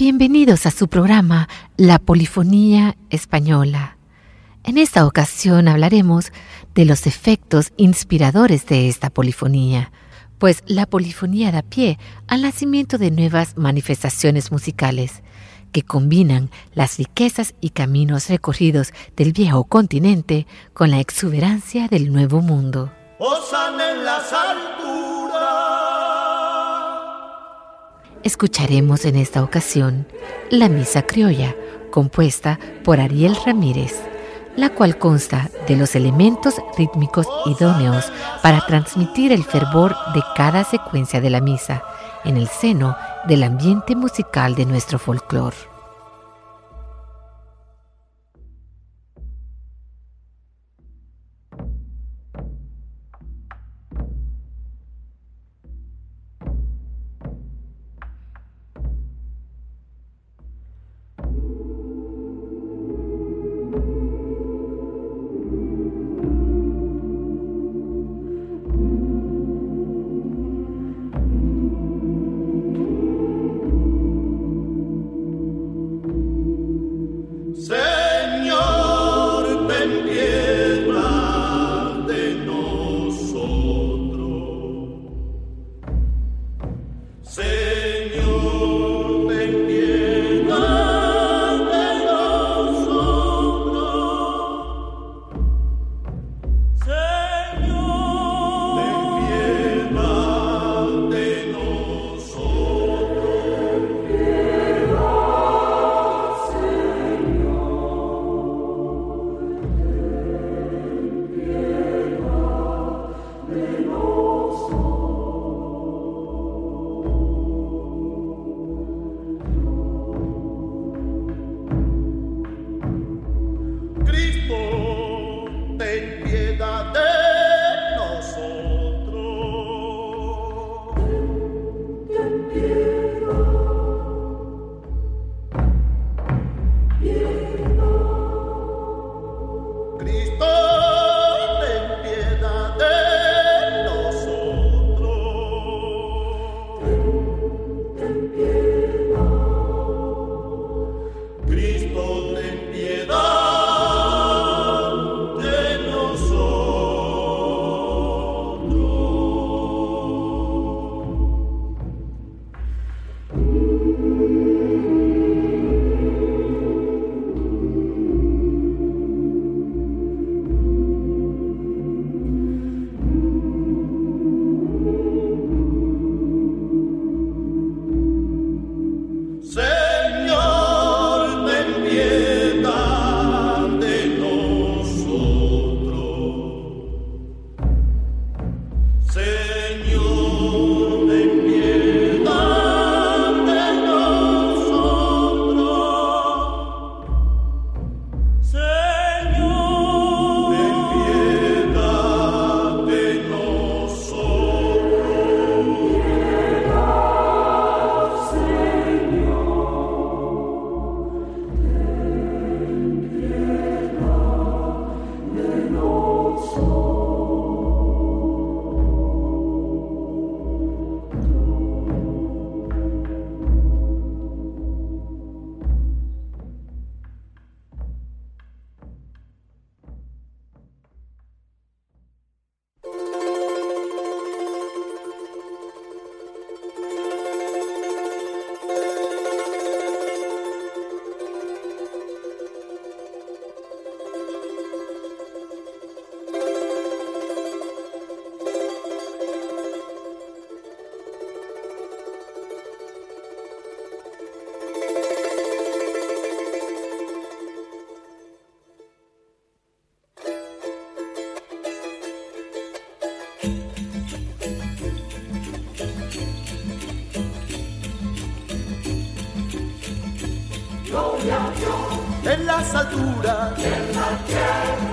Bienvenidos a su programa La Polifonía Española. En esta ocasión hablaremos de los efectos inspiradores de esta polifonía, pues la polifonía da pie al nacimiento de nuevas manifestaciones musicales que combinan las riquezas y caminos recorridos del viejo continente con la exuberancia del nuevo mundo. en las Escucharemos en esta ocasión la Misa Criolla, compuesta por Ariel Ramírez, la cual consta de los elementos rítmicos idóneos para transmitir el fervor de cada secuencia de la misa en el seno del ambiente musical de nuestro folclore.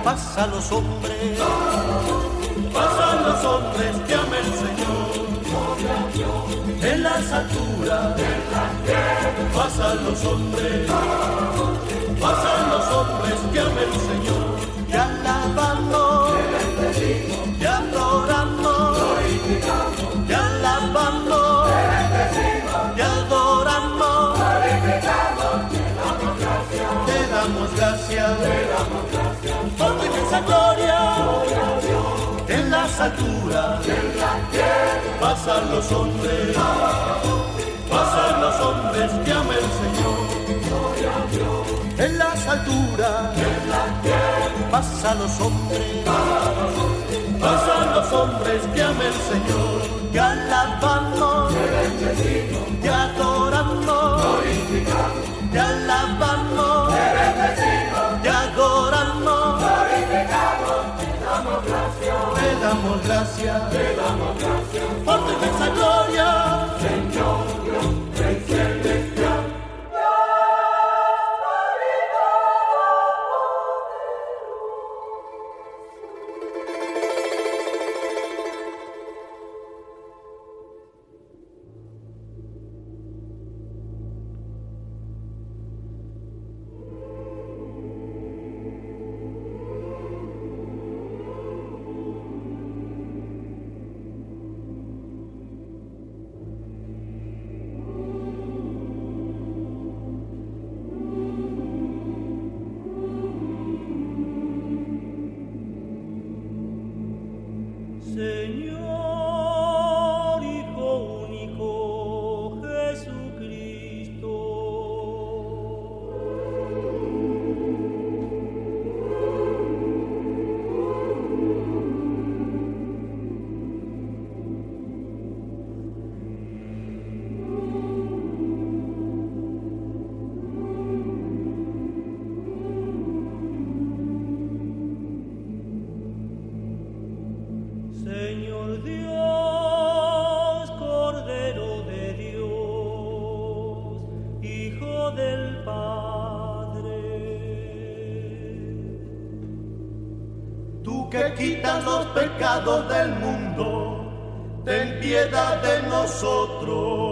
Pasan los hombres, pasan los hombres que amen el Señor. En las alturas, pasan los hombres, pasan los hombres que amen el Señor. Te alabamos, inmensa gloria, en las alturas, pasan los hombres, pasan los hombres que aman el Señor. En las alturas, pasan los hombres, pasan los hombres que aman el Señor. Te alabamos, te adoramos, te alabamos, damos gracias, por tu inmensa gloria. Señor Señor Dios, Cordero de Dios, Hijo del Padre. Tú que quitas los pecados del mundo, ten piedad de nosotros.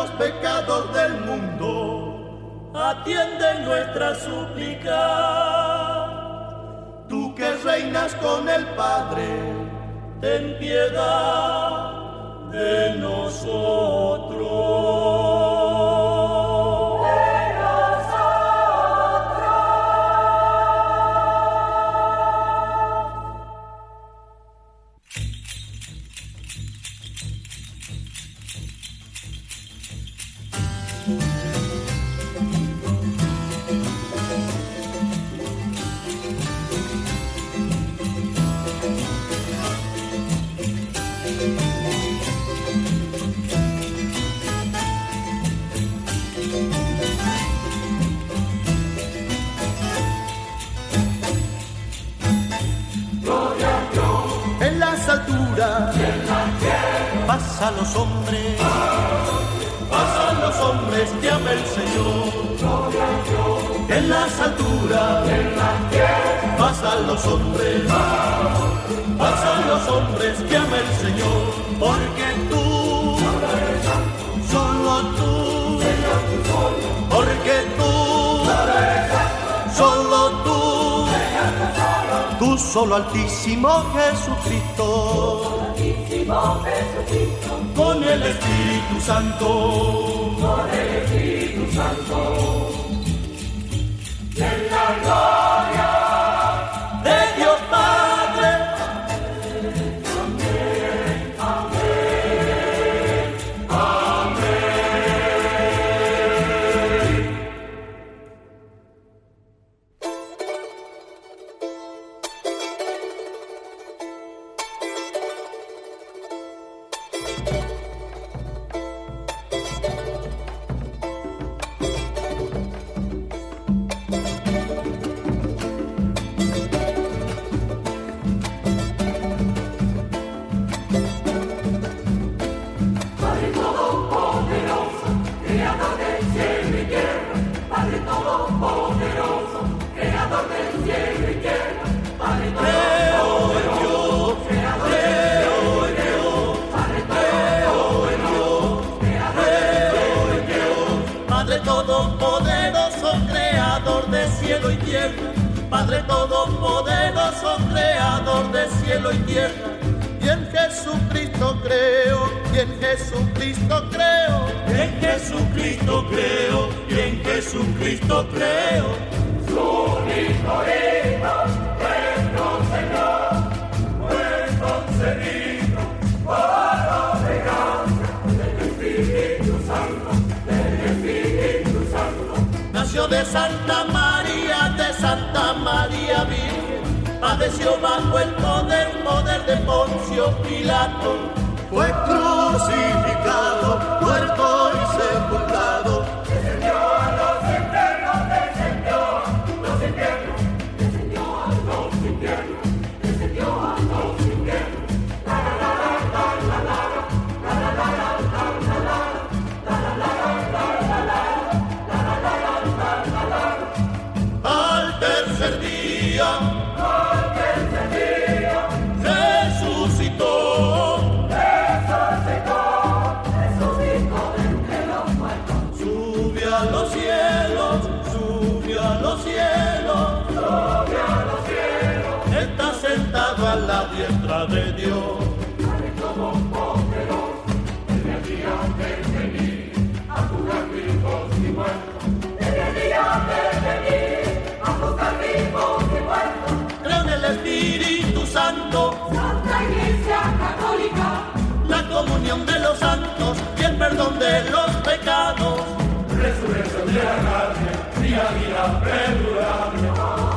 Los pecados del mundo, atiende nuestra súplica. Tú que reinas con el Padre, ten piedad de nosotros. Los hombres, pasan los hombres que ama el Señor. En las alturas, pasan los hombres, pasan los hombres que ama el Señor. Porque tú, solo tú, porque tú, solo tú, tú solo altísimo Jesucristo, con el Espíritu Santo, de todopoderoso, creador de cielo y tierra. Y en Jesucristo creo, y en Jesucristo creo, y en Jesucristo creo, y en Jesucristo creo. Su Hijo, nuestro Señor, fue concebido gracia del Espíritu Santo, del Espíritu Santo. Nació de Santa padeció bajo el poder, poder de Poncio Pilato. Fue crucificado, muerto y sepultado. A juzgar vivos y muertos. Creo en el Espíritu Santo, Santa Iglesia Católica, la comunión de los santos y el perdón de los pecados. Resurrección de la carne, día a día perdurable.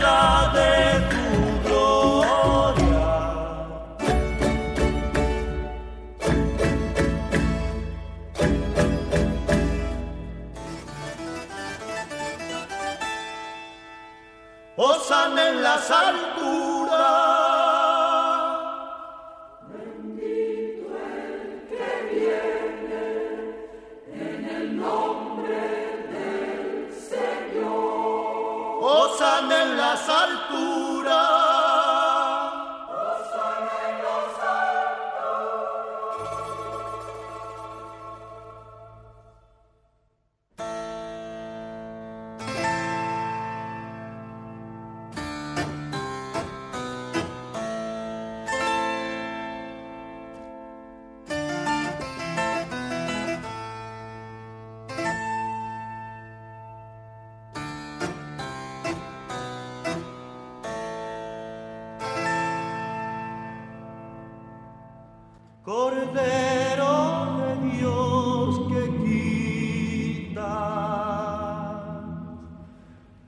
Tierra de tu gloria. Osan en las alturas. وصلت Cordero de Dios que quita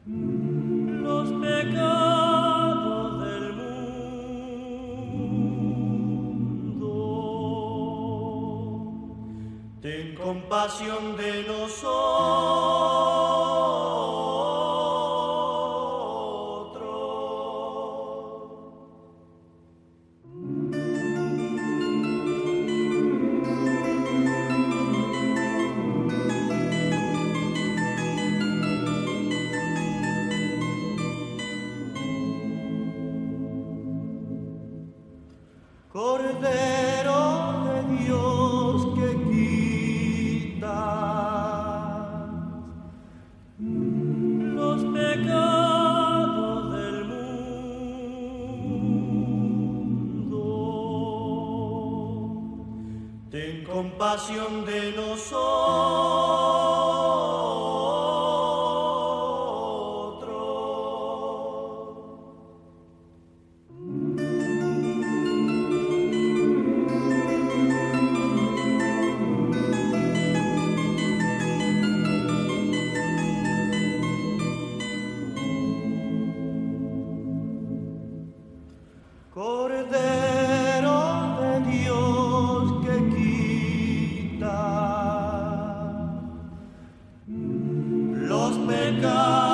Los pecados del mundo. ten compasión de nosotros. nos pecados.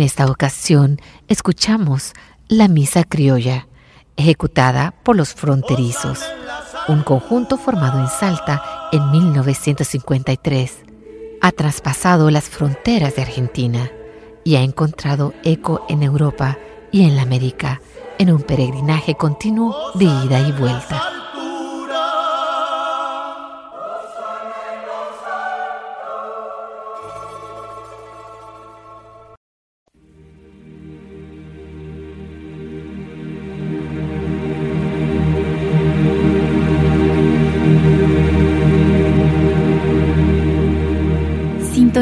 En esta ocasión escuchamos la Misa Criolla, ejecutada por los Fronterizos, un conjunto formado en Salta en 1953. Ha traspasado las fronteras de Argentina y ha encontrado eco en Europa y en la América en un peregrinaje continuo de ida y vuelta.